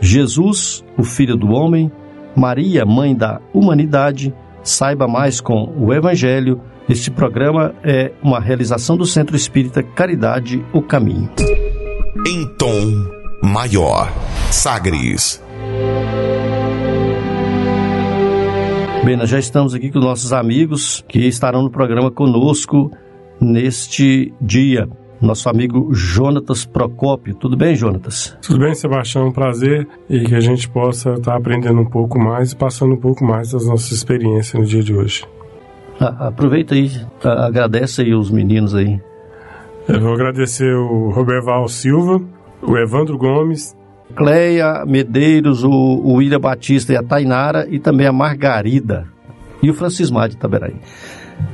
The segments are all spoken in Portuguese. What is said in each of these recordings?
Jesus, o Filho do Homem, Maria, Mãe da Humanidade, saiba mais com o Evangelho. Este programa é uma realização do Centro Espírita Caridade, o Caminho. Em tom maior, Sagres. Bem, nós já estamos aqui com nossos amigos que estarão no programa conosco neste dia. Nosso amigo Jonatas Procópio. Tudo bem, Jonatas? Tudo bem, Sebastião. Um prazer e que a gente possa estar aprendendo um pouco mais e passando um pouco mais das nossas experiências no dia de hoje. Ah, aproveita aí, agradece aí os meninos aí. Eu vou agradecer o Roberval Silva, o Evandro Gomes, Cleia Medeiros, o, o William Batista e a Tainara e também a Margarida e o Francismar de Taberaí.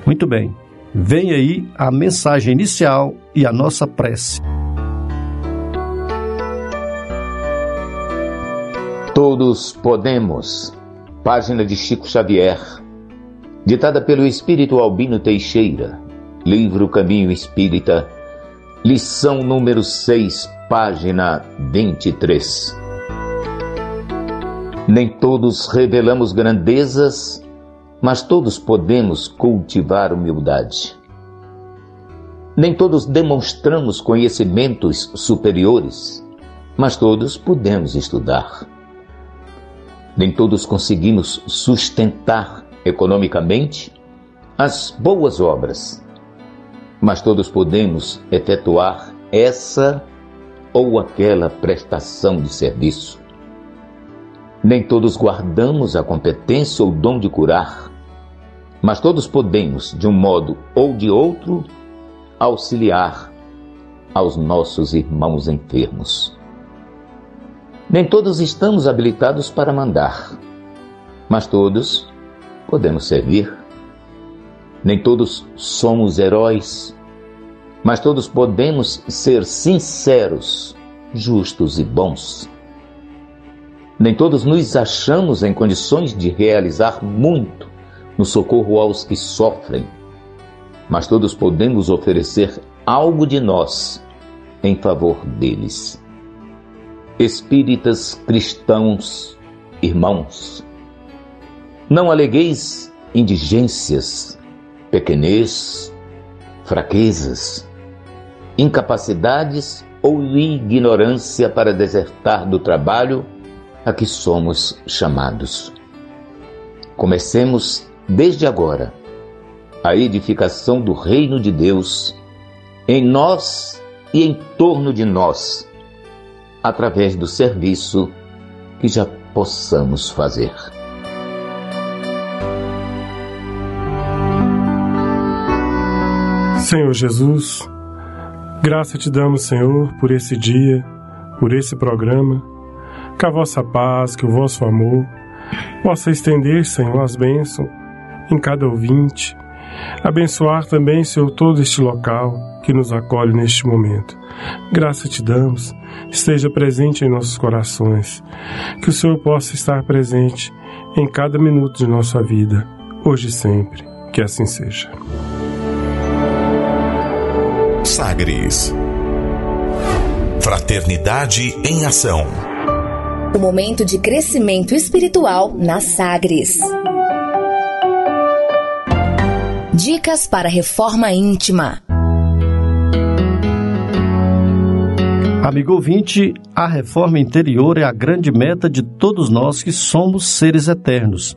Muito bem, vem aí a mensagem inicial e a nossa prece. Todos podemos. Página de Chico Xavier. Ditada pelo Espírito Albino Teixeira. Livro Caminho Espírita. Lição número 6, página 23. Nem todos revelamos grandezas, mas todos podemos cultivar humildade. Nem todos demonstramos conhecimentos superiores, mas todos podemos estudar. Nem todos conseguimos sustentar economicamente as boas obras, mas todos podemos efetuar essa ou aquela prestação de serviço. Nem todos guardamos a competência ou dom de curar, mas todos podemos, de um modo ou de outro, auxiliar aos nossos irmãos enfermos. Nem todos estamos habilitados para mandar, mas todos podemos servir. Nem todos somos heróis, mas todos podemos ser sinceros, justos e bons. Nem todos nos achamos em condições de realizar muito no socorro aos que sofrem, mas todos podemos oferecer algo de nós em favor deles. Espíritas cristãos, irmãos, não alegueis indigências, pequenez, fraquezas, incapacidades ou ignorância para desertar do trabalho a que somos chamados. Comecemos desde agora a edificação do reino de Deus em nós e em torno de nós, através do serviço que já possamos fazer. Senhor Jesus, Graça te damos, Senhor, por esse dia, por esse programa. Que a vossa paz, que o vosso amor possa estender, Senhor, as bênçãos em cada ouvinte. Abençoar também, Senhor, todo este local que nos acolhe neste momento. Graça te damos, esteja presente em nossos corações. Que o Senhor possa estar presente em cada minuto de nossa vida, hoje e sempre. Que assim seja. Sagres. Fraternidade em Ação. O momento de crescimento espiritual na Sagres. Dicas para reforma íntima. Amigo ouvinte, a reforma interior é a grande meta de todos nós que somos seres eternos.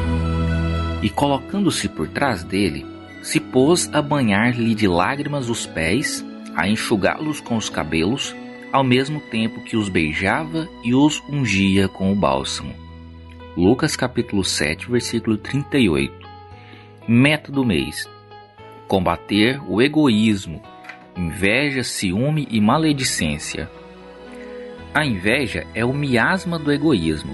E colocando-se por trás dele, se pôs a banhar-lhe de lágrimas os pés, a enxugá-los com os cabelos, ao mesmo tempo que os beijava e os ungia com o bálsamo. Lucas capítulo 7, versículo 38. Meta do mês: combater o egoísmo, inveja, ciúme e maledicência a inveja é o miasma do egoísmo.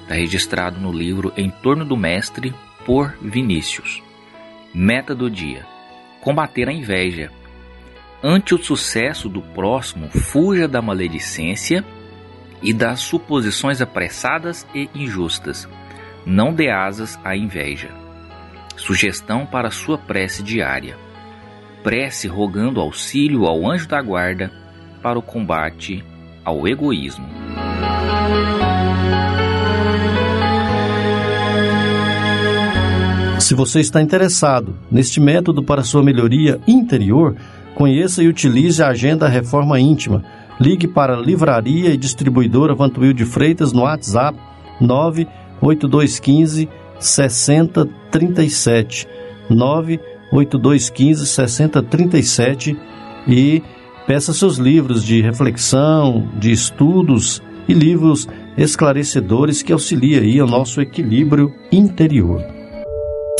Está registrado no livro Em Torno do Mestre, por Vinícius. Meta do dia: combater a inveja. Ante o sucesso do próximo, fuja da maledicência e das suposições apressadas e injustas. Não dê asas à inveja. Sugestão para sua prece diária: prece rogando auxílio ao anjo da guarda para o combate ao egoísmo. Se você está interessado neste método para sua melhoria interior, conheça e utilize a Agenda Reforma Íntima. Ligue para a Livraria e Distribuidora Vantuil de Freitas no WhatsApp 98215 6037 98215 6037 e Peça seus livros de reflexão, de estudos e livros esclarecedores que auxiliem aí ao nosso equilíbrio interior.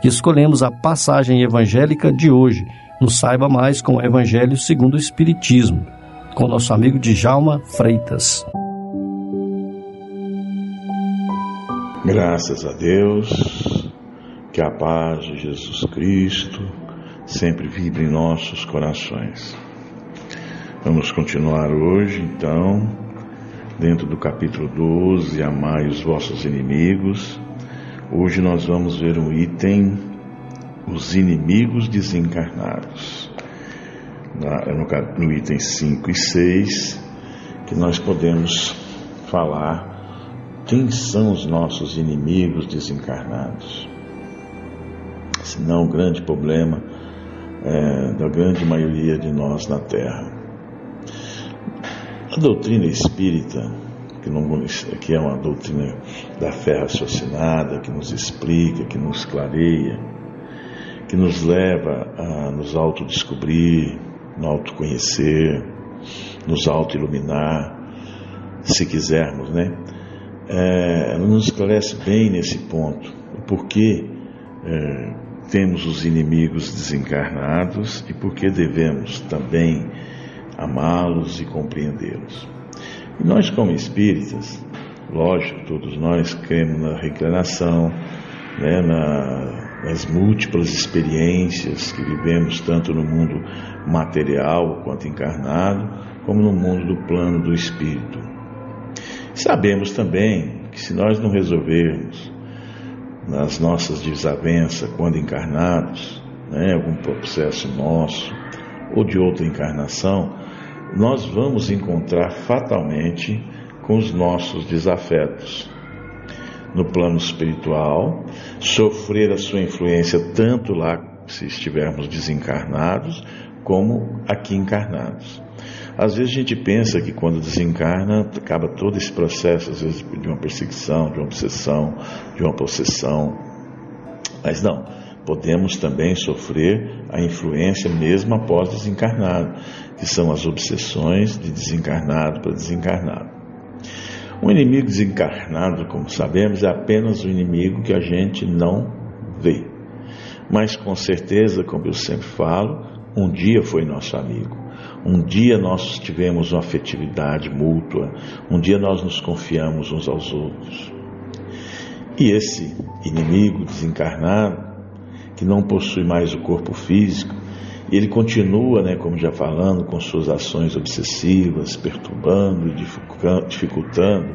que escolhemos a passagem evangélica de hoje. Nos saiba mais com o Evangelho segundo o Espiritismo, com nosso amigo Djalma Freitas. Graças a Deus, que a paz de Jesus Cristo sempre vibre em nossos corações. Vamos continuar hoje, então, dentro do capítulo 12, Amai os vossos inimigos. Hoje nós vamos ver um item, os inimigos desencarnados. No, no item 5 e 6, que nós podemos falar quem são os nossos inimigos desencarnados. Senão o grande problema é, da grande maioria de nós na Terra. A doutrina espírita, que, não, que é uma doutrina da fé raciocinada, que nos explica, que nos clareia, que nos leva a nos autodescobrir, nos autoconhecer, nos autoiluminar, se quisermos, né? É, ela nos esclarece bem nesse ponto, o porquê é, temos os inimigos desencarnados e por que devemos também amá-los e compreendê-los. E nós, como espíritas, lógico, todos nós cremos na reencarnação, né, na, nas múltiplas experiências que vivemos tanto no mundo material quanto encarnado, como no mundo do plano do espírito. Sabemos também que se nós não resolvermos nas nossas desavenças quando encarnados, né, algum processo nosso ou de outra encarnação, nós vamos encontrar fatalmente com os nossos desafetos. No plano espiritual, sofrer a sua influência tanto lá se estivermos desencarnados, como aqui encarnados. Às vezes a gente pensa que quando desencarna, acaba todo esse processo, às vezes de uma perseguição, de uma obsessão, de uma possessão. Mas não, podemos também sofrer a influência mesmo após desencarnado que são as obsessões de desencarnado para desencarnado. Um inimigo desencarnado, como sabemos, é apenas o um inimigo que a gente não vê. Mas com certeza, como eu sempre falo, um dia foi nosso amigo. Um dia nós tivemos uma afetividade mútua. Um dia nós nos confiamos uns aos outros. E esse inimigo desencarnado, que não possui mais o corpo físico, ele continua, né, como já falando, com suas ações obsessivas, perturbando e dificultando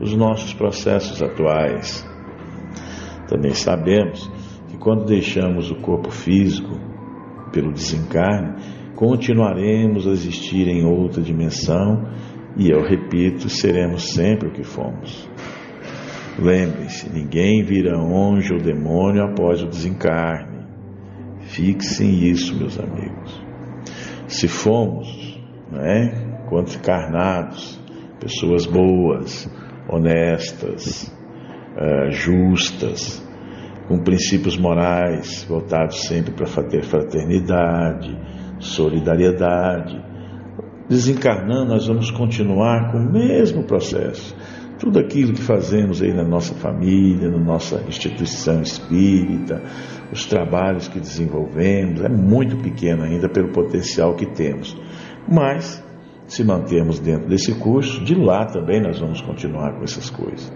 os nossos processos atuais. Também sabemos que quando deixamos o corpo físico pelo desencarne, continuaremos a existir em outra dimensão e, eu repito, seremos sempre o que fomos. Lembre-se, ninguém vira anjo ou demônio após o desencarne. Fixem isso, meus amigos. Se fomos, né, quanto encarnados, pessoas boas, honestas, uh, justas, com princípios morais voltados sempre para ter fraternidade, solidariedade. Desencarnando, nós vamos continuar com o mesmo processo tudo aquilo que fazemos aí na nossa família, na nossa instituição espírita, os trabalhos que desenvolvemos, é muito pequeno ainda pelo potencial que temos. Mas, se mantermos dentro desse curso, de lá também nós vamos continuar com essas coisas.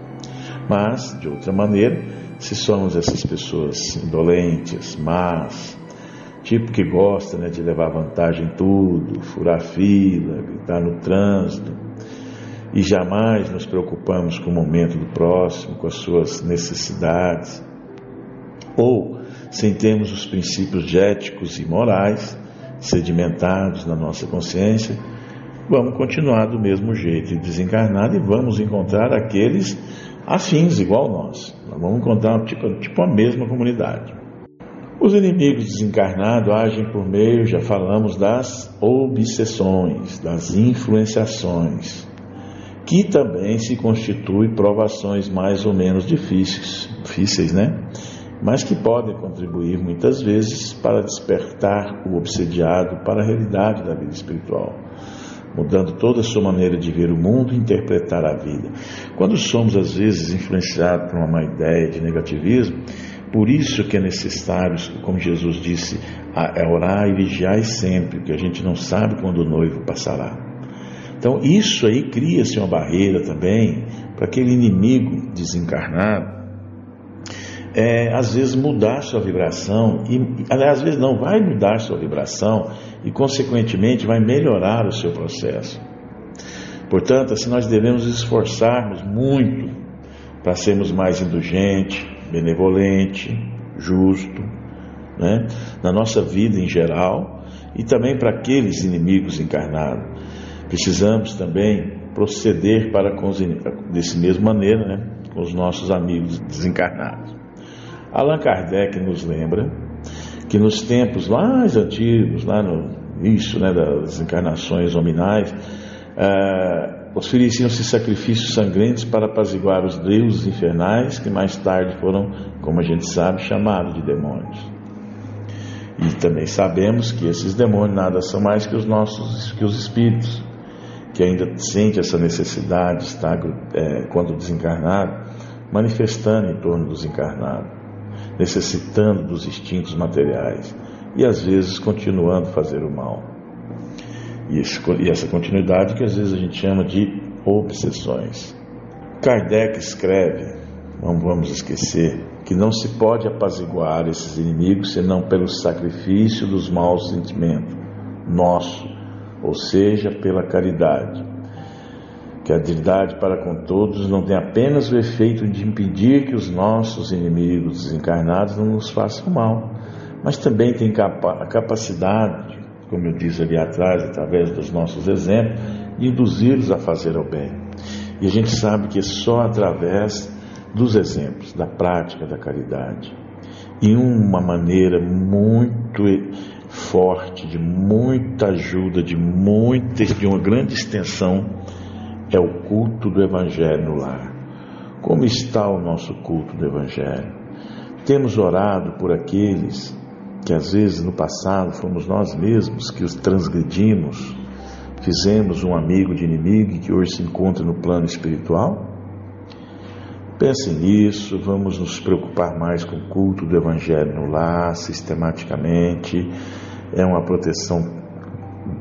Mas, de outra maneira, se somos essas pessoas indolentes, más, tipo que gosta né, de levar vantagem em tudo, furar fila, gritar no trânsito, e jamais nos preocupamos com o momento do próximo, com as suas necessidades, ou sem termos os princípios éticos e morais sedimentados na nossa consciência, vamos continuar do mesmo jeito e desencarnado e vamos encontrar aqueles afins igual nós. Nós vamos encontrar tipo, tipo a mesma comunidade. Os inimigos desencarnados agem por meio, já falamos, das obsessões, das influenciações, que também se constitui provações mais ou menos difíceis, difíceis, né? Mas que podem contribuir muitas vezes para despertar o obsediado para a realidade da vida espiritual, mudando toda a sua maneira de ver o mundo e interpretar a vida. Quando somos às vezes influenciados por uma má ideia de negativismo, por isso que é necessário, como Jesus disse, é orar e vigiar sempre, porque a gente não sabe quando o noivo passará. Então, isso aí cria-se uma barreira também para aquele inimigo desencarnado, é, às vezes mudar sua vibração, e aliás, às vezes não vai mudar sua vibração e, consequentemente, vai melhorar o seu processo. Portanto, assim, nós devemos esforçarmos muito para sermos mais indulgente, benevolente, justo, né? na nossa vida em geral e também para aqueles inimigos encarnados Precisamos também proceder para com os, desse mesmo maneira, né, com os nossos amigos desencarnados. Allan Kardec nos lembra que nos tempos mais antigos, lá no início né, das encarnações hominais, uh, ofereciam-se sacrifícios sangrentos para apaziguar os deuses infernais que mais tarde foram, como a gente sabe, chamados de demônios. E também sabemos que esses demônios nada são mais que os nossos que os espíritos que ainda sente essa necessidade, está é, quando desencarnado, manifestando em torno dos encarnados, necessitando dos instintos materiais e às vezes continuando a fazer o mal. E, e essa continuidade que às vezes a gente chama de obsessões. Kardec escreve, não vamos esquecer, que não se pode apaziguar esses inimigos senão pelo sacrifício dos maus sentimentos nosso ou seja, pela caridade. Que a caridade para com todos não tem apenas o efeito de impedir que os nossos inimigos desencarnados não nos façam mal, mas também tem a capacidade, como eu disse ali atrás, através dos nossos exemplos, de induzi-los a fazer o bem. E a gente sabe que é só através dos exemplos, da prática da caridade. E uma maneira muito forte, de muita ajuda, de muita, de uma grande extensão, é o culto do Evangelho no lar. Como está o nosso culto do Evangelho? Temos orado por aqueles que às vezes no passado fomos nós mesmos que os transgredimos, fizemos um amigo de inimigo que hoje se encontra no plano espiritual? Pense nisso, vamos nos preocupar mais com o culto do Evangelho no lar, sistematicamente. É uma proteção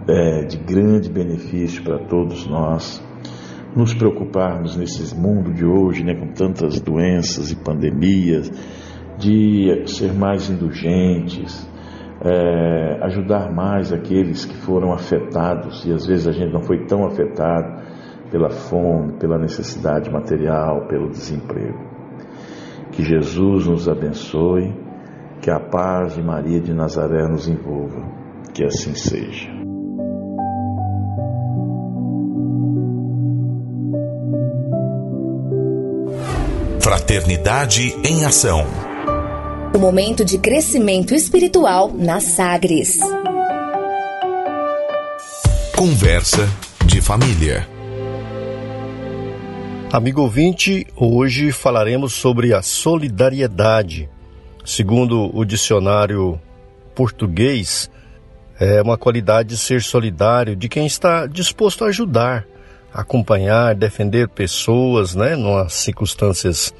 é, de grande benefício para todos nós. Nos preocuparmos nesse mundo de hoje, né, com tantas doenças e pandemias, de ser mais indulgentes, é, ajudar mais aqueles que foram afetados, e às vezes a gente não foi tão afetado pela fome, pela necessidade material, pelo desemprego. Que Jesus nos abençoe, que a paz de Maria de Nazaré nos envolva, que assim seja. Fraternidade em Ação. O momento de crescimento espiritual na Sagres. Conversa de família. Amigo ouvinte, hoje falaremos sobre a solidariedade. Segundo o dicionário português, é uma qualidade de ser solidário de quem está disposto a ajudar, acompanhar, defender pessoas, né, nas circunstâncias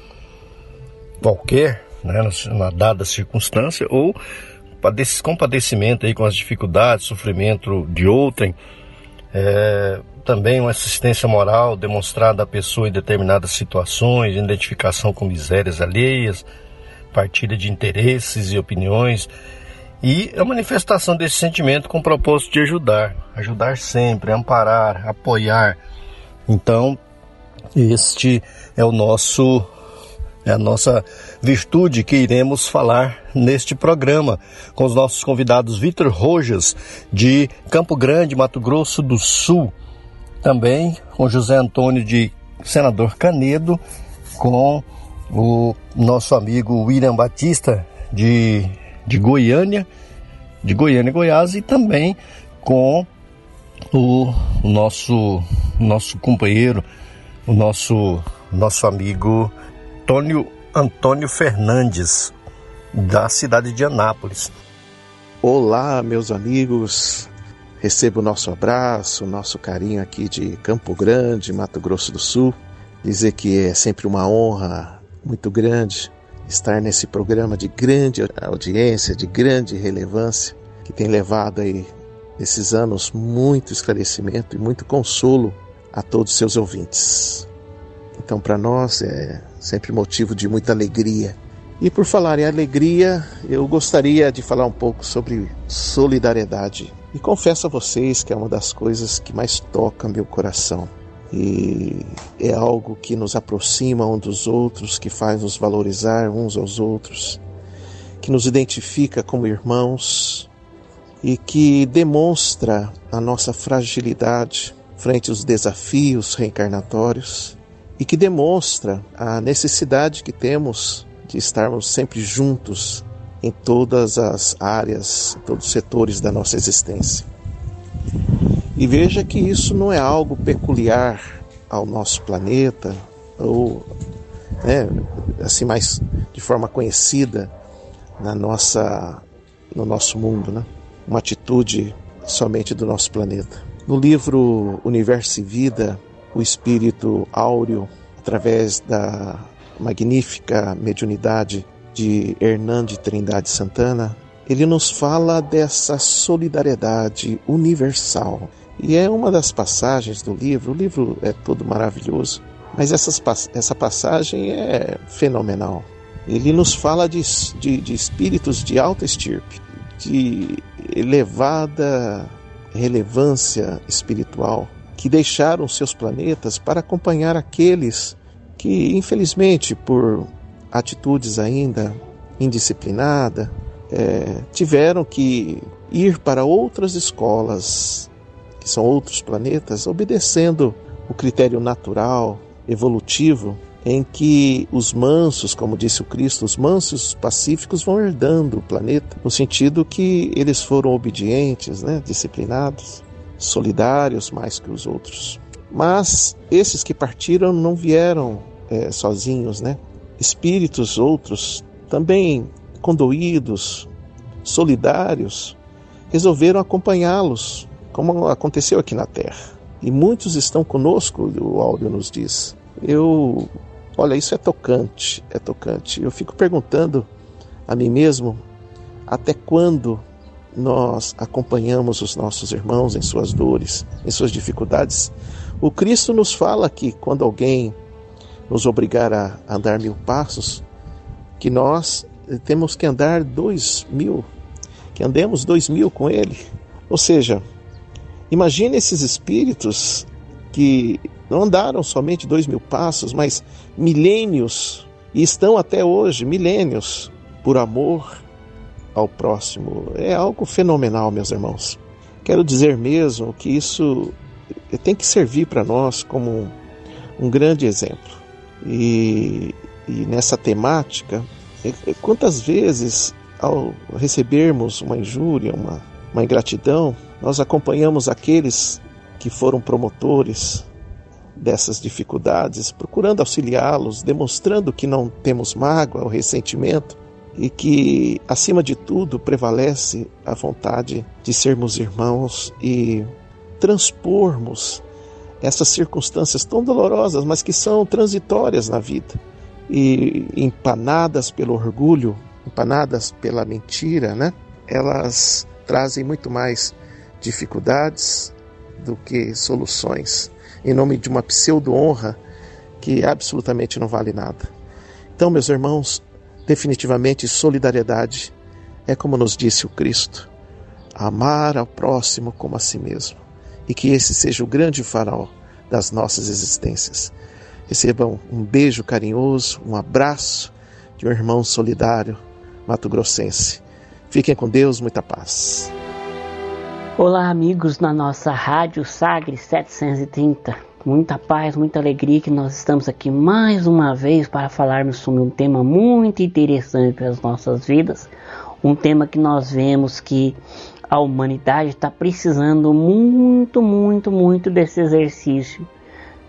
qualquer, né, na dada circunstância, ou com padecimento aí com as dificuldades, sofrimento de outrem, é, também uma assistência moral demonstrada à pessoa em determinadas situações, identificação com misérias alheias, partilha de interesses e opiniões, e a manifestação desse sentimento com o propósito de ajudar, ajudar sempre, amparar, apoiar. Então, este é o nosso é a nossa virtude que iremos falar neste programa com os nossos convidados Vitor Rojas de Campo Grande, Mato Grosso do Sul, também com José Antônio de Senador Canedo, com o nosso amigo William Batista de, de Goiânia, de Goiânia, Goiás, e também com o nosso, nosso companheiro, o nosso, nosso amigo Antônio, Antônio Fernandes, da cidade de Anápolis. Olá, meus amigos, Receba o nosso abraço, o nosso carinho aqui de Campo Grande, Mato Grosso do Sul. Dizer que é sempre uma honra muito grande estar nesse programa de grande audiência, de grande relevância, que tem levado aí esses anos muito esclarecimento e muito consolo a todos os seus ouvintes. Então, para nós é sempre motivo de muita alegria. E por falar em alegria, eu gostaria de falar um pouco sobre solidariedade e confesso a vocês que é uma das coisas que mais toca meu coração. E é algo que nos aproxima um dos outros, que faz nos valorizar uns aos outros, que nos identifica como irmãos e que demonstra a nossa fragilidade frente aos desafios reencarnatórios e que demonstra a necessidade que temos de estarmos sempre juntos em todas as áreas, em todos os setores da nossa existência. E veja que isso não é algo peculiar ao nosso planeta, ou né, assim mais de forma conhecida na nossa, no nosso mundo, né? Uma atitude somente do nosso planeta. No livro Universo e Vida, o espírito áureo, através da magnífica mediunidade de Hernande Trindade Santana, ele nos fala dessa solidariedade universal. E é uma das passagens do livro, o livro é todo maravilhoso, mas essas, essa passagem é fenomenal. Ele nos fala de, de, de espíritos de alta estirpe, de elevada relevância espiritual, que deixaram seus planetas para acompanhar aqueles que, infelizmente, por atitudes ainda indisciplinada, é, tiveram que ir para outras escolas, que são outros planetas, obedecendo o critério natural, evolutivo, em que os mansos, como disse o Cristo, os mansos pacíficos vão herdando o planeta, no sentido que eles foram obedientes, né, disciplinados, solidários mais que os outros. Mas esses que partiram não vieram é, sozinhos, né? espíritos outros, também condoídos, solidários, resolveram acompanhá-los, como aconteceu aqui na Terra. E muitos estão conosco, o áudio nos diz. Eu Olha, isso é tocante, é tocante. Eu fico perguntando a mim mesmo até quando nós acompanhamos os nossos irmãos em suas dores, em suas dificuldades. O Cristo nos fala que quando alguém nos obrigar a andar mil passos, que nós temos que andar dois mil, que andemos dois mil com Ele. Ou seja, imagine esses espíritos que não andaram somente dois mil passos, mas milênios, e estão até hoje, milênios, por amor ao próximo. É algo fenomenal, meus irmãos. Quero dizer mesmo que isso tem que servir para nós como um grande exemplo. E, e nessa temática, é, é, quantas vezes ao recebermos uma injúria, uma, uma ingratidão, nós acompanhamos aqueles que foram promotores dessas dificuldades, procurando auxiliá-los, demonstrando que não temos mágoa ou ressentimento e que, acima de tudo, prevalece a vontade de sermos irmãos e transpormos essas circunstâncias tão dolorosas, mas que são transitórias na vida e empanadas pelo orgulho, empanadas pela mentira, né? Elas trazem muito mais dificuldades do que soluções em nome de uma pseudo-honra que absolutamente não vale nada. Então, meus irmãos, definitivamente solidariedade é como nos disse o Cristo, amar ao próximo como a si mesmo, e que esse seja o grande farol das nossas existências. Recebam um beijo carinhoso, um abraço de um irmão solidário mato-grossense. Fiquem com Deus, muita paz. Olá, amigos na nossa Rádio Sagre 730. Muita paz, muita alegria que nós estamos aqui mais uma vez para falarmos sobre um tema muito interessante para as nossas vidas. Um tema que nós vemos que a humanidade está precisando muito, muito, muito desse exercício,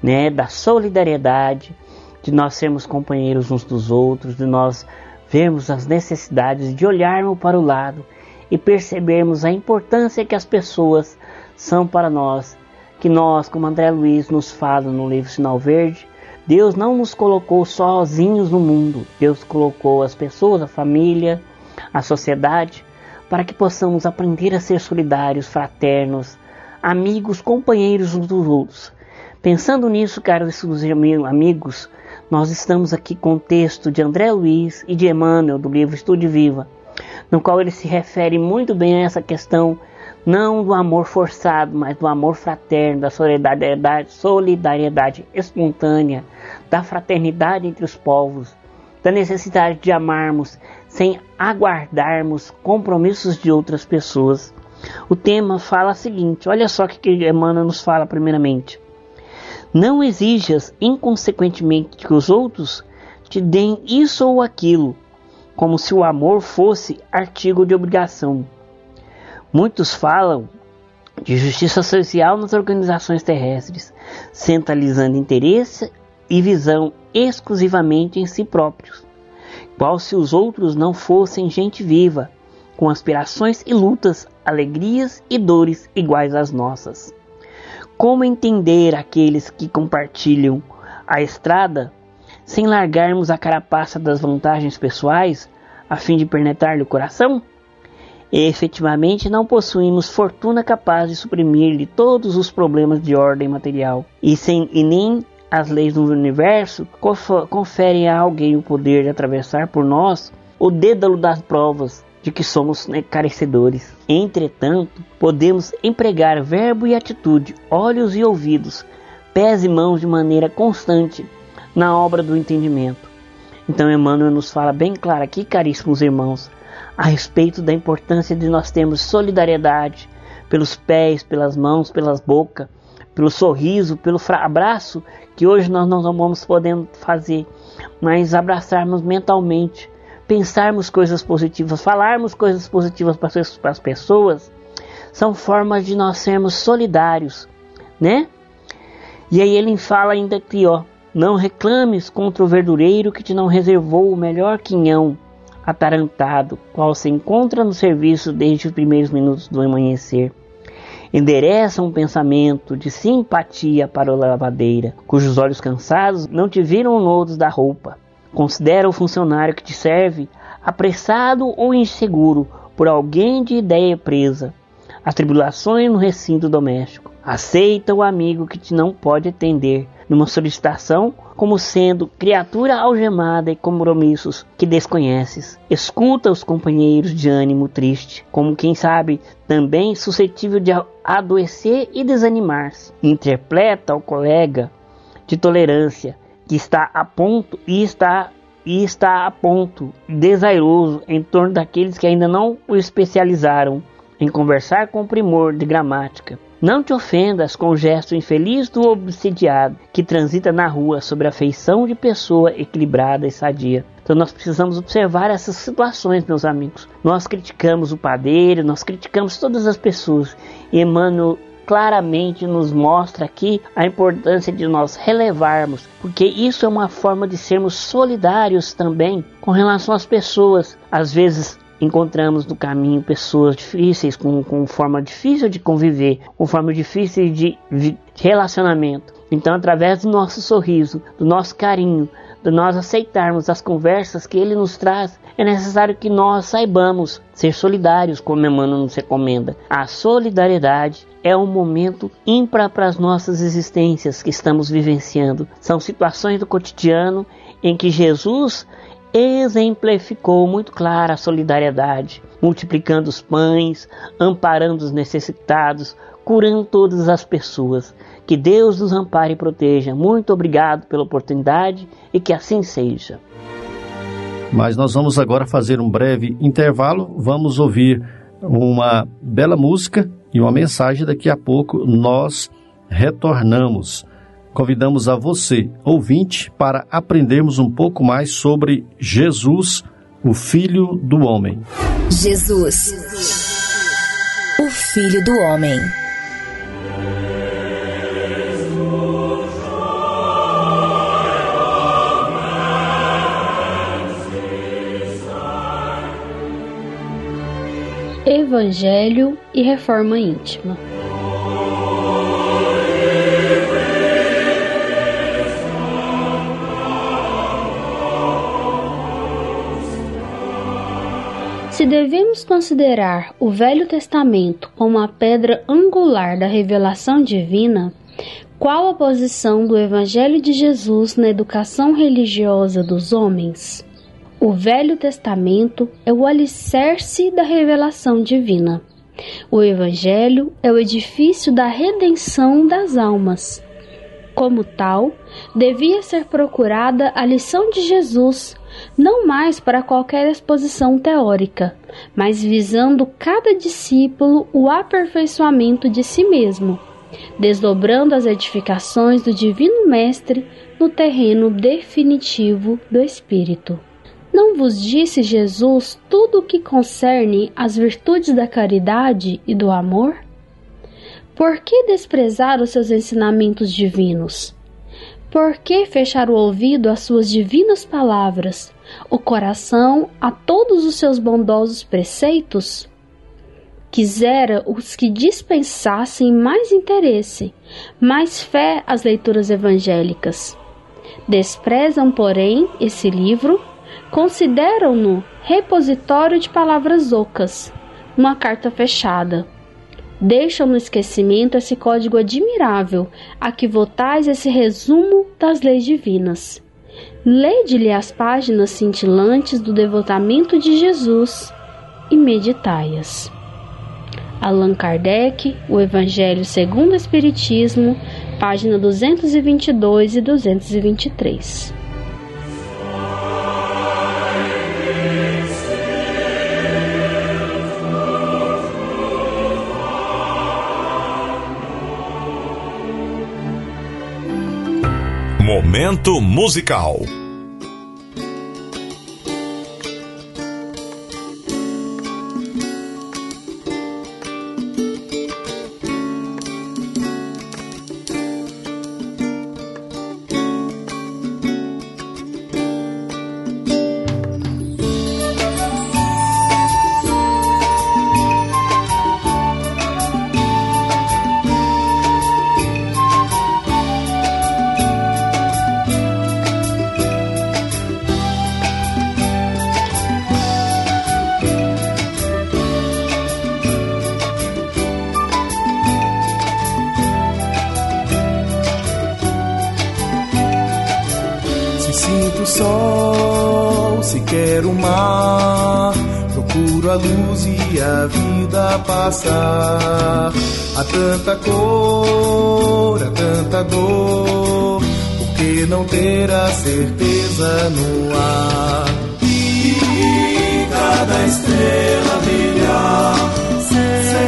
né? Da solidariedade, de nós sermos companheiros uns dos outros, de nós vermos as necessidades, de olharmos para o lado e percebermos a importância que as pessoas são para nós, que nós, como André Luiz nos fala no livro Sinal Verde, Deus não nos colocou sozinhos no mundo, Deus colocou as pessoas, a família, a sociedade, para que possamos aprender a ser solidários, fraternos, amigos, companheiros uns dos outros. Pensando nisso, caros amigos, nós estamos aqui com o texto de André Luiz e de Emmanuel do livro Estude Viva, no qual ele se refere muito bem a essa questão não do amor forçado, mas do amor fraterno, da solidariedade, solidariedade espontânea, da fraternidade entre os povos, da necessidade de amarmos sem aguardarmos compromissos de outras pessoas. O tema fala o seguinte: olha só o que Emmanuel nos fala primeiramente. Não exijas inconsequentemente que os outros te deem isso ou aquilo, como se o amor fosse artigo de obrigação. Muitos falam de justiça social nas organizações terrestres, centralizando interesse e visão exclusivamente em si próprios, qual se os outros não fossem gente viva, com aspirações e lutas, alegrias e dores iguais às nossas. Como entender aqueles que compartilham a estrada sem largarmos a carapaça das vantagens pessoais a fim de penetrar-lhe o coração? E efetivamente não possuímos fortuna capaz de suprimir-lhe todos os problemas de ordem material, e, sem, e nem as leis do universo conferem a alguém o poder de atravessar por nós o dédalo das provas de que somos né, carecedores. Entretanto, podemos empregar verbo e atitude, olhos e ouvidos, pés e mãos de maneira constante na obra do entendimento. Então Emmanuel nos fala bem claro aqui, caríssimos irmãos, a respeito da importância de nós termos solidariedade pelos pés, pelas mãos, pelas bocas, pelo sorriso, pelo abraço que hoje nós não vamos podendo fazer, mas abraçarmos mentalmente, pensarmos coisas positivas, falarmos coisas positivas para as pessoas, são formas de nós sermos solidários, né? E aí ele fala ainda aqui, ó, não reclames contra o verdureiro que te não reservou o melhor quinhão atarantado, qual se encontra no serviço desde os primeiros minutos do amanhecer. Endereça um pensamento de simpatia para a lavadeira, cujos olhos cansados não te viram nodos da roupa. Considera o funcionário que te serve apressado ou inseguro por alguém de ideia presa. As tribulações no recinto doméstico. Aceita o amigo que te não pode atender numa solicitação como sendo criatura algemada e compromissos que desconheces. Escuta os companheiros de ânimo triste, como quem sabe também suscetível de adoecer e desanimar-se. Interpreta ao colega de tolerância que está a ponto e está e está a ponto desairoso em torno daqueles que ainda não o especializaram em conversar com primor de gramática. Não te ofendas com o gesto infeliz do obsidiado que transita na rua sobre a feição de pessoa equilibrada e sadia. Então nós precisamos observar essas situações, meus amigos. Nós criticamos o padeiro, nós criticamos todas as pessoas. E Emmanuel claramente nos mostra aqui a importância de nós relevarmos, porque isso é uma forma de sermos solidários também com relação às pessoas. Às vezes encontramos no caminho pessoas difíceis, com, com forma difícil de conviver, com forma difícil de, de relacionamento. Então, através do nosso sorriso, do nosso carinho, de nós aceitarmos as conversas que ele nos traz, é necessário que nós saibamos ser solidários, como Emmanuel nos recomenda. A solidariedade é um momento ímpar para as nossas existências que estamos vivenciando. São situações do cotidiano em que Jesus exemplificou muito clara a solidariedade, multiplicando os pães, amparando os necessitados, curando todas as pessoas. Que Deus nos ampare e proteja. Muito obrigado pela oportunidade e que assim seja. Mas nós vamos agora fazer um breve intervalo. Vamos ouvir uma bela música e uma mensagem. Daqui a pouco nós retornamos. Convidamos a você, ouvinte, para aprendermos um pouco mais sobre Jesus, o Filho do Homem. Jesus, o Filho do Homem. Evangelho e Reforma Íntima. Devemos considerar o Velho Testamento como a pedra angular da revelação divina, qual a posição do Evangelho de Jesus na educação religiosa dos homens? O Velho Testamento é o alicerce da revelação divina. O Evangelho é o edifício da redenção das almas. Como tal, devia ser procurada a lição de Jesus não mais para qualquer exposição teórica, mas visando cada discípulo o aperfeiçoamento de si mesmo, desdobrando as edificações do Divino Mestre no terreno definitivo do Espírito. Não vos disse Jesus tudo o que concerne às virtudes da caridade e do amor? Por que desprezar os seus ensinamentos divinos? Por que fechar o ouvido às suas divinas palavras, o coração a todos os seus bondosos preceitos? Quisera os que dispensassem mais interesse, mais fé às leituras evangélicas. Desprezam, porém, esse livro, consideram-no repositório de palavras ocas, uma carta fechada deixam no esquecimento esse código admirável a que votais esse resumo das leis divinas. Lede-lhe as páginas cintilantes do devotamento de Jesus e meditai-as. Allan Kardec, O Evangelho segundo o Espiritismo, página 222 e 223. Momento musical. Vida passar. Há tanta cor, há tanta dor, por que não ter a certeza no ar? E cada estrela brilhar, ser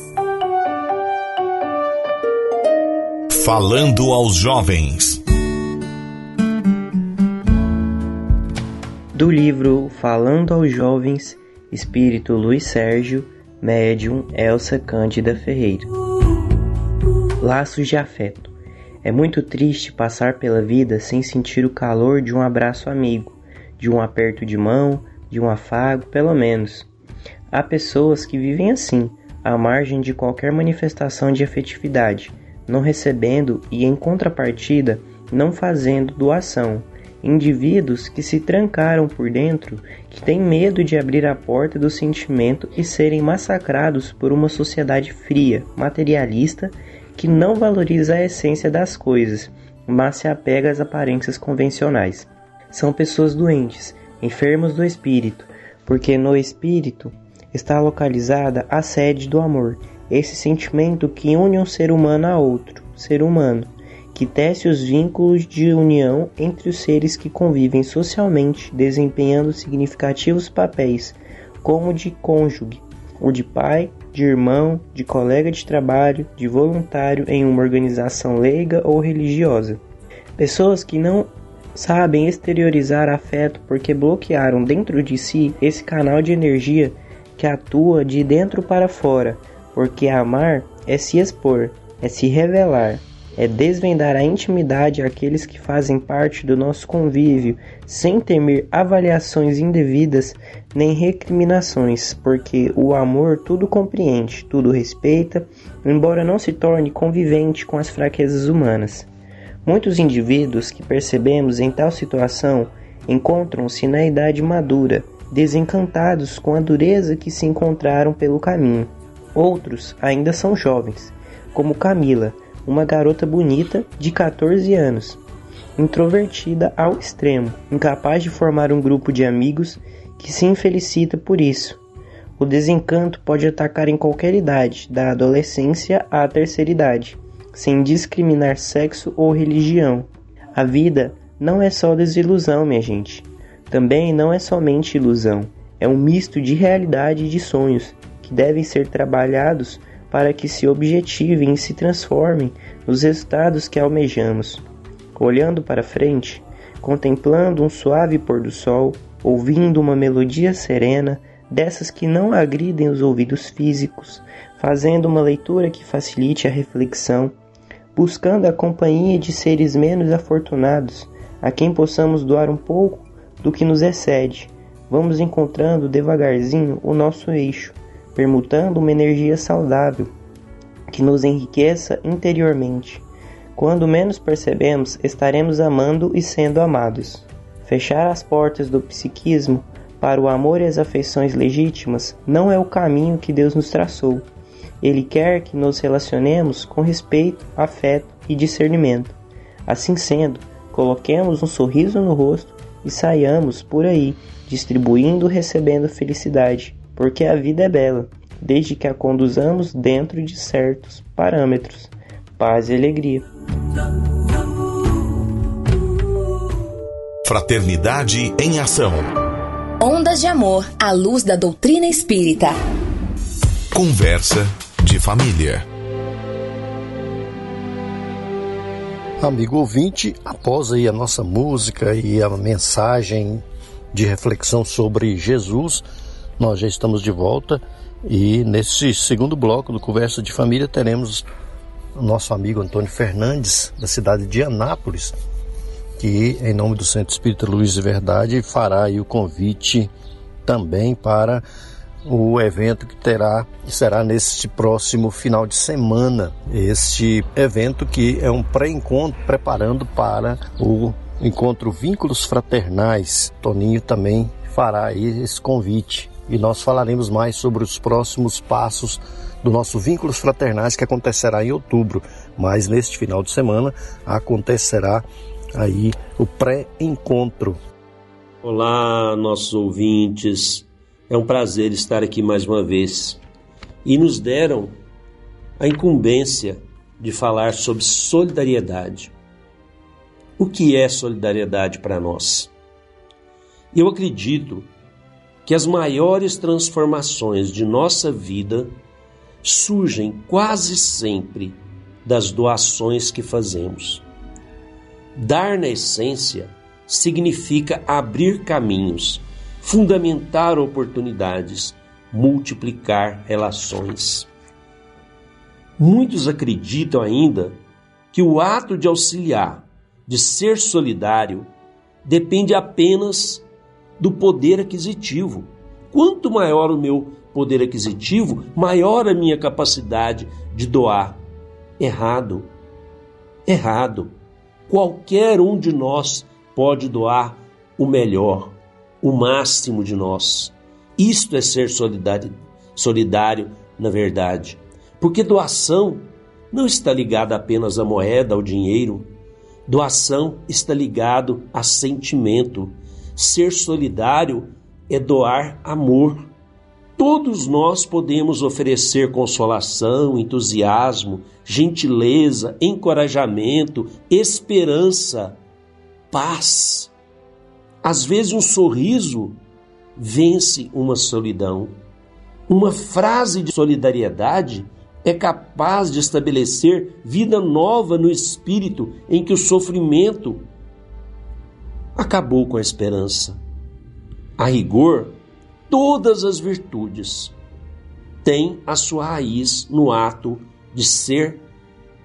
Falando aos jovens. Do livro Falando aos Jovens, Espírito Luiz Sérgio, Médium Elsa Cândida Ferreira. Laços de afeto. É muito triste passar pela vida sem sentir o calor de um abraço amigo, de um aperto de mão, de um afago, pelo menos. Há pessoas que vivem assim, à margem de qualquer manifestação de afetividade, não recebendo e, em contrapartida, não fazendo doação. Indivíduos que se trancaram por dentro, que têm medo de abrir a porta do sentimento e serem massacrados por uma sociedade fria, materialista, que não valoriza a essência das coisas, mas se apega às aparências convencionais. São pessoas doentes, enfermos do espírito, porque no espírito está localizada a sede do amor, esse sentimento que une um ser humano a outro ser humano, que tece os vínculos de união entre os seres que convivem socialmente, desempenhando significativos papéis, como de cônjuge, o de pai, de irmão, de colega de trabalho, de voluntário em uma organização leiga ou religiosa. Pessoas que não sabem exteriorizar afeto porque bloquearam dentro de si esse canal de energia que atua de dentro para fora, porque amar é se expor, é se revelar, é desvendar a intimidade àqueles que fazem parte do nosso convívio, sem temer avaliações indevidas nem recriminações, porque o amor tudo compreende, tudo respeita, embora não se torne convivente com as fraquezas humanas. Muitos indivíduos que percebemos em tal situação encontram-se na idade madura, desencantados com a dureza que se encontraram pelo caminho. Outros ainda são jovens, como Camila, uma garota bonita de 14 anos, introvertida ao extremo, incapaz de formar um grupo de amigos que se infelicita por isso. O desencanto pode atacar em qualquer idade, da adolescência à terceira idade, sem discriminar sexo ou religião. A vida não é só desilusão, minha gente. Também não é somente ilusão, é um misto de realidade e de sonhos que devem ser trabalhados para que se objetivem e se transformem nos resultados que almejamos. Olhando para frente, contemplando um suave pôr do sol, ouvindo uma melodia serena, dessas que não agridem os ouvidos físicos, fazendo uma leitura que facilite a reflexão, buscando a companhia de seres menos afortunados, a quem possamos doar um pouco do que nos excede. Vamos encontrando devagarzinho o nosso eixo, permutando uma energia saudável que nos enriqueça interiormente. Quando menos percebemos, estaremos amando e sendo amados. Fechar as portas do psiquismo para o amor e as afeições legítimas não é o caminho que Deus nos traçou. Ele quer que nos relacionemos com respeito, afeto e discernimento. Assim sendo, coloquemos um sorriso no rosto e saiamos por aí, distribuindo e recebendo felicidade porque a vida é bela, desde que a conduzamos dentro de certos parâmetros. Paz e alegria. Fraternidade em Ação. Ondas de Amor à luz da doutrina espírita. Conversa de família. Amigo ouvinte, após aí a nossa música e a mensagem de reflexão sobre Jesus, nós já estamos de volta e nesse segundo bloco do Conversa de Família teremos o nosso amigo Antônio Fernandes, da cidade de Anápolis, que, em nome do Centro Espírita Luz e Verdade, fará o convite também para o evento que terá será neste próximo final de semana. Este evento que é um pré-encontro preparando para o encontro Vínculos Fraternais. Toninho também fará esse convite e nós falaremos mais sobre os próximos passos do nosso Vínculos Fraternais que acontecerá em outubro, mas neste final de semana acontecerá aí o pré-encontro. Olá, nossos ouvintes. É um prazer estar aqui mais uma vez. E nos deram a incumbência de falar sobre solidariedade. O que é solidariedade para nós? Eu acredito que as maiores transformações de nossa vida surgem quase sempre das doações que fazemos. Dar na essência significa abrir caminhos, fundamentar oportunidades, multiplicar relações. Muitos acreditam ainda que o ato de auxiliar, de ser solidário, depende apenas do poder aquisitivo. Quanto maior o meu poder aquisitivo, maior a minha capacidade de doar. Errado. Errado. Qualquer um de nós pode doar o melhor, o máximo de nós. Isto é ser solidário, solidário na verdade. Porque doação não está ligada apenas à moeda, ao dinheiro. Doação está ligado a sentimento, Ser solidário é doar amor. Todos nós podemos oferecer consolação, entusiasmo, gentileza, encorajamento, esperança, paz. Às vezes, um sorriso vence uma solidão. Uma frase de solidariedade é capaz de estabelecer vida nova no espírito em que o sofrimento acabou com a esperança. A rigor, todas as virtudes têm a sua raiz no ato de ser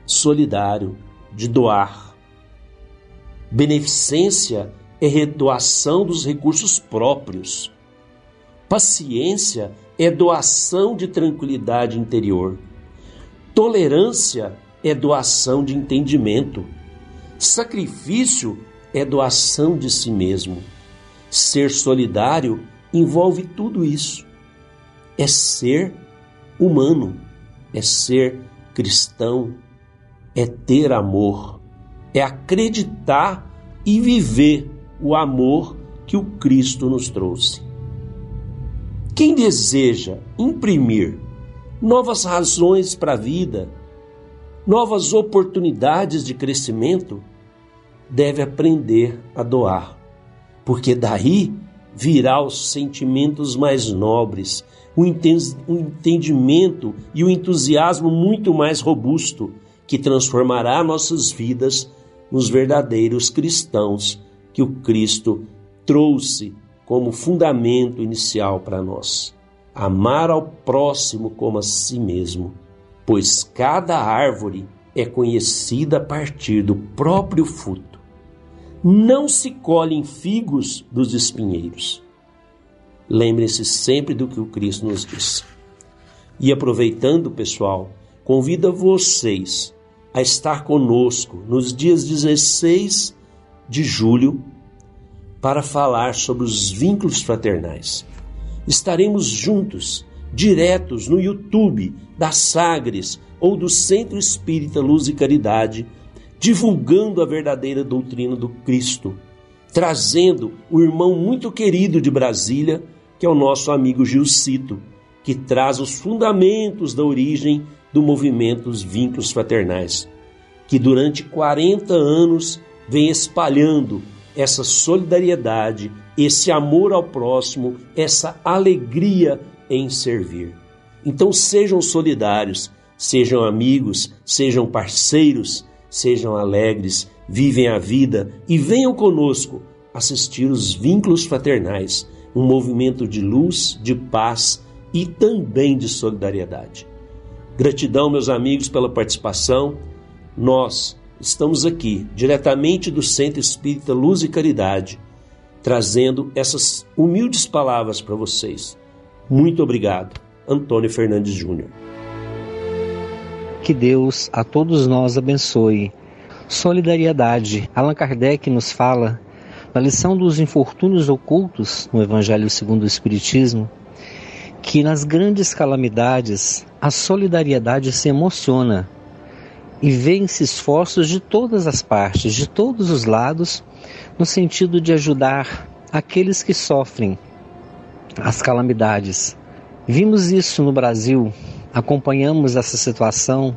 solidário, de doar. Beneficência é redoação dos recursos próprios. Paciência é doação de tranquilidade interior. Tolerância é doação de entendimento. Sacrifício é doação de si mesmo. Ser solidário envolve tudo isso. É ser humano, é ser cristão, é ter amor, é acreditar e viver o amor que o Cristo nos trouxe. Quem deseja imprimir novas razões para a vida, novas oportunidades de crescimento, deve aprender a doar, porque daí virá os sentimentos mais nobres, o entendimento e o entusiasmo muito mais robusto que transformará nossas vidas nos verdadeiros cristãos que o Cristo trouxe como fundamento inicial para nós. Amar ao próximo como a si mesmo, pois cada árvore é conhecida a partir do próprio fruto. Não se colhem figos dos espinheiros. Lembrem-se sempre do que o Cristo nos disse. E aproveitando, pessoal, convido vocês a estar conosco nos dias 16 de julho para falar sobre os vínculos fraternais. Estaremos juntos, diretos no YouTube da Sagres ou do Centro Espírita Luz e Caridade, divulgando a verdadeira doutrina do Cristo, trazendo o irmão muito querido de Brasília, que é o nosso amigo Gilcito, que traz os fundamentos da origem do movimento dos vínculos fraternais, que durante 40 anos vem espalhando essa solidariedade, esse amor ao próximo, essa alegria em servir. Então sejam solidários, sejam amigos, sejam parceiros, sejam alegres, vivem a vida e venham conosco assistir os vínculos fraternais, um movimento de luz, de paz e também de solidariedade. Gratidão, meus amigos, pela participação. Nós estamos aqui, diretamente do Centro Espírita Luz e Caridade, trazendo essas humildes palavras para vocês. Muito obrigado, Antônio Fernandes Júnior. Que Deus a todos nós abençoe. Solidariedade. Allan Kardec nos fala na lição dos infortúnios ocultos no Evangelho segundo o Espiritismo que nas grandes calamidades a solidariedade se emociona e vence esforços de todas as partes, de todos os lados, no sentido de ajudar aqueles que sofrem as calamidades. Vimos isso no Brasil, acompanhamos essa situação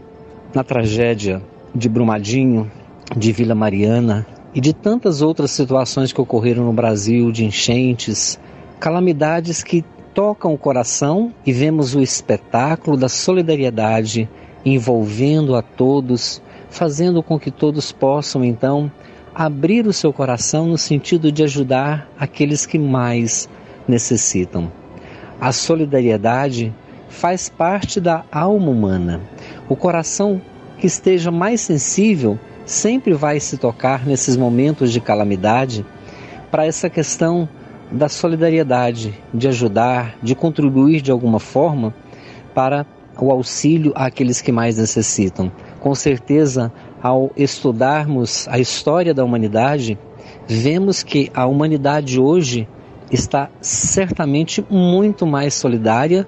na tragédia de Brumadinho, de Vila Mariana e de tantas outras situações que ocorreram no Brasil, de enchentes, calamidades que tocam o coração e vemos o espetáculo da solidariedade envolvendo a todos, fazendo com que todos possam então abrir o seu coração no sentido de ajudar aqueles que mais necessitam. A solidariedade faz parte da alma humana. O coração que esteja mais sensível sempre vai se tocar nesses momentos de calamidade para essa questão da solidariedade, de ajudar, de contribuir de alguma forma para o auxílio àqueles que mais necessitam. Com certeza, ao estudarmos a história da humanidade, vemos que a humanidade hoje está certamente muito mais solidária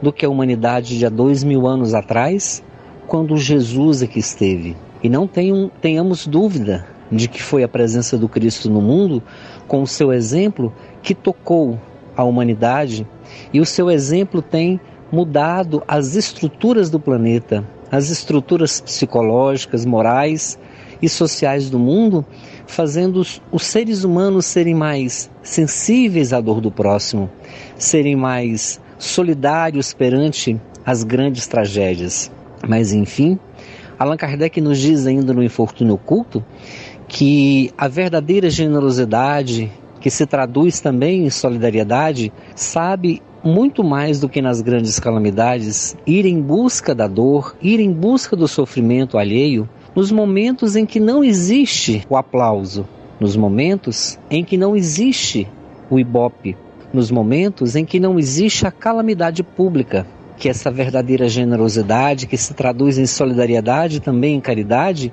do que a humanidade de há dois mil anos atrás, quando Jesus aqui esteve. E não tenham, tenhamos dúvida de que foi a presença do Cristo no mundo, com o seu exemplo, que tocou a humanidade e o seu exemplo tem mudado as estruturas do planeta, as estruturas psicológicas, morais e sociais do mundo, fazendo os, os seres humanos serem mais sensíveis à dor do próximo, serem mais solidários perante as grandes tragédias. Mas enfim, Allan Kardec nos diz ainda no Infortúnio Oculto que a verdadeira generosidade, que se traduz também em solidariedade, sabe muito mais do que nas grandes calamidades ir em busca da dor, ir em busca do sofrimento alheio, nos momentos em que não existe o aplauso, nos momentos em que não existe o ibope, nos momentos em que não existe a calamidade pública, que essa verdadeira generosidade, que se traduz em solidariedade também em caridade,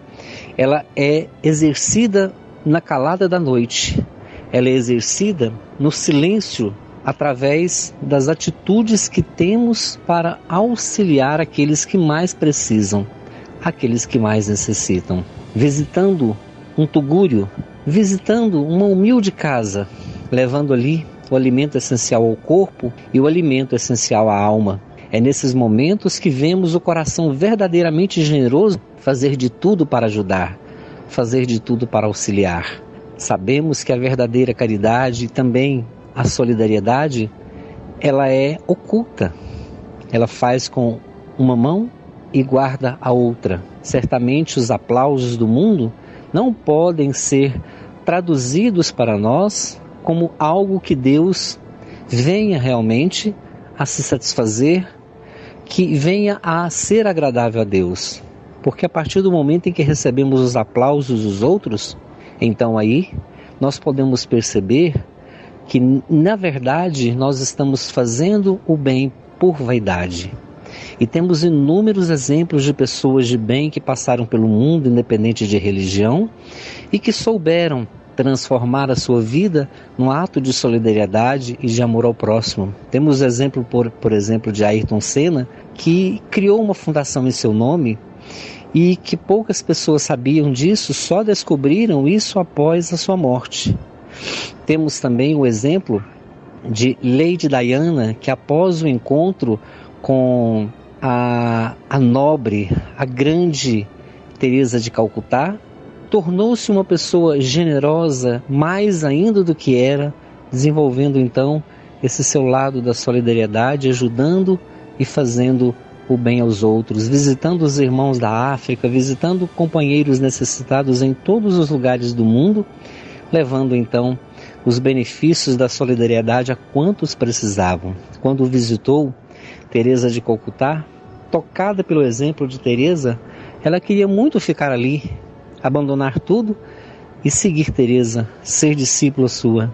ela é exercida na calada da noite. Ela é exercida no silêncio através das atitudes que temos para auxiliar aqueles que mais precisam, aqueles que mais necessitam. Visitando um tugúrio, visitando uma humilde casa, levando ali o alimento essencial ao corpo e o alimento essencial à alma. É nesses momentos que vemos o coração verdadeiramente generoso fazer de tudo para ajudar, fazer de tudo para auxiliar. Sabemos que a verdadeira caridade e também a solidariedade, ela é oculta. Ela faz com uma mão e guarda a outra. Certamente os aplausos do mundo não podem ser traduzidos para nós como algo que Deus venha realmente a se satisfazer, que venha a ser agradável a Deus. Porque a partir do momento em que recebemos os aplausos dos outros, então aí nós podemos perceber que na verdade nós estamos fazendo o bem por vaidade. E temos inúmeros exemplos de pessoas de bem que passaram pelo mundo, independente de religião, e que souberam transformar a sua vida num ato de solidariedade e de amor ao próximo. Temos exemplo, por, por exemplo, de Ayrton Senna, que criou uma fundação em seu nome e que poucas pessoas sabiam disso, só descobriram isso após a sua morte. Temos também o exemplo de Lady Diana, que após o encontro com a, a nobre, a grande Teresa de Calcutá, tornou-se uma pessoa generosa mais ainda do que era, desenvolvendo então esse seu lado da solidariedade, ajudando e fazendo o bem aos outros, visitando os irmãos da África, visitando companheiros necessitados em todos os lugares do mundo, levando então os benefícios da solidariedade a quantos precisavam. Quando visitou Teresa de Calcutá, tocada pelo exemplo de Teresa, ela queria muito ficar ali, abandonar tudo e seguir Teresa, ser discípula sua.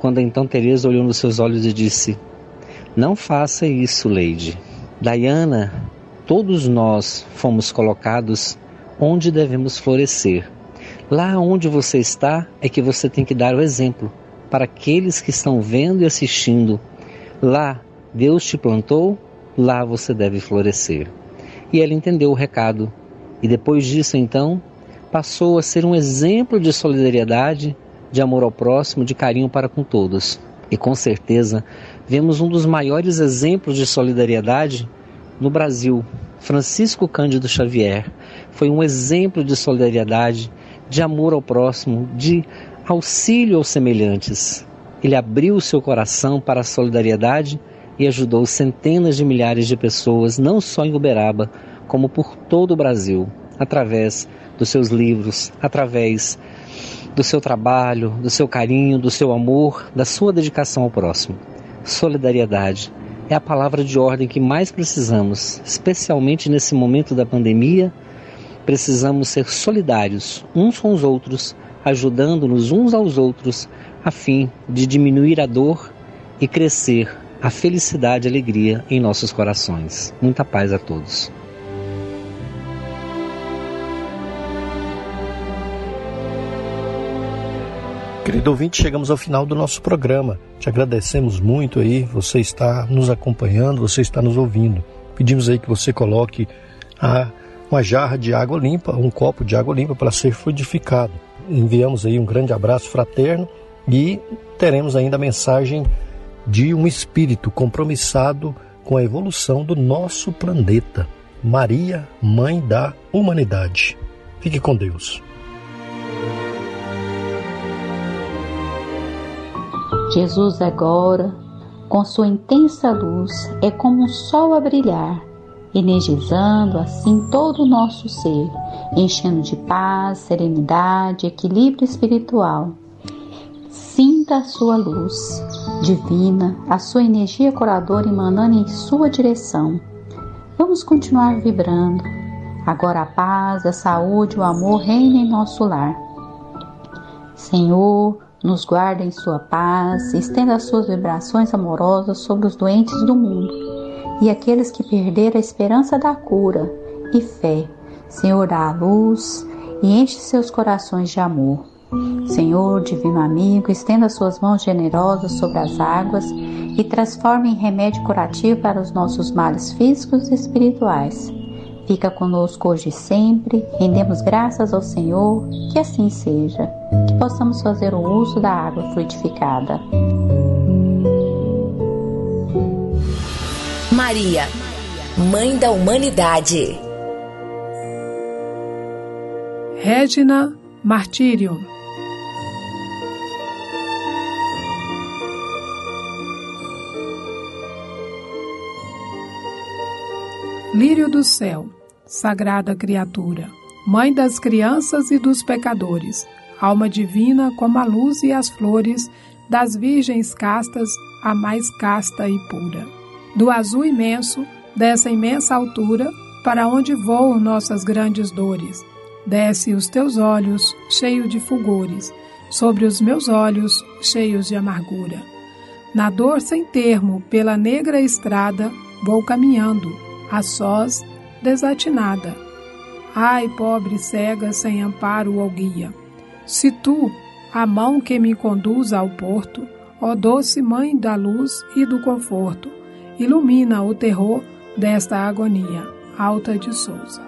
Quando então Teresa olhou nos seus olhos e disse: Não faça isso, Lady. Diana, todos nós fomos colocados onde devemos florescer. Lá onde você está é que você tem que dar o exemplo para aqueles que estão vendo e assistindo. Lá Deus te plantou, lá você deve florescer. E ela entendeu o recado. E depois disso, então, passou a ser um exemplo de solidariedade, de amor ao próximo, de carinho para com todos. E com certeza vemos um dos maiores exemplos de solidariedade no Brasil. Francisco Cândido Xavier foi um exemplo de solidariedade, de amor ao próximo, de auxílio aos semelhantes. Ele abriu o seu coração para a solidariedade e ajudou centenas de milhares de pessoas, não só em Uberaba, como por todo o Brasil, através dos seus livros, através do seu trabalho, do seu carinho, do seu amor, da sua dedicação ao próximo. Solidariedade é a palavra de ordem que mais precisamos, especialmente nesse momento da pandemia. Precisamos ser solidários uns com os outros, ajudando-nos uns aos outros, a fim de diminuir a dor e crescer a felicidade e alegria em nossos corações. Muita paz a todos. Querido ouvinte, chegamos ao final do nosso programa. Te agradecemos muito aí, você está nos acompanhando, você está nos ouvindo. Pedimos aí que você coloque a, uma jarra de água limpa, um copo de água limpa para ser fluidificado. Enviamos aí um grande abraço fraterno e teremos ainda a mensagem de um espírito compromissado com a evolução do nosso planeta. Maria, Mãe da Humanidade. Fique com Deus. Jesus agora, com sua intensa luz, é como um sol a brilhar, energizando assim todo o nosso ser, enchendo de paz, serenidade, equilíbrio espiritual. Sinta a sua luz divina, a sua energia curadora emanando em sua direção. Vamos continuar vibrando. Agora a paz, a saúde, o amor reinem em nosso lar. Senhor, nos guarda em sua paz, estenda as suas vibrações amorosas sobre os doentes do mundo e aqueles que perderam a esperança da cura e fé. Senhor, dá a luz e enche seus corações de amor. Senhor, divino amigo, estenda suas mãos generosas sobre as águas e transforme em remédio curativo para os nossos males físicos e espirituais. Fica conosco hoje e sempre, rendemos graças ao Senhor, que assim seja, que possamos fazer o uso da água frutificada. Maria, Mãe da Humanidade. Regina Martírio. Lírio do céu sagrada criatura, mãe das crianças e dos pecadores, alma divina como a luz e as flores, das virgens castas, a mais casta e pura. Do azul imenso, dessa imensa altura, para onde voam nossas grandes dores, desce os teus olhos, cheio de fulgores, sobre os meus olhos, cheios de amargura. Na dor sem termo, pela negra estrada, vou caminhando, a sós, desatinada. Ai, pobre cega, sem amparo ou guia. Se tu, a mão que me conduz ao porto, ó doce mãe da luz e do conforto, ilumina o terror desta agonia. Alta de Souza.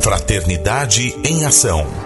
Fraternidade em Ação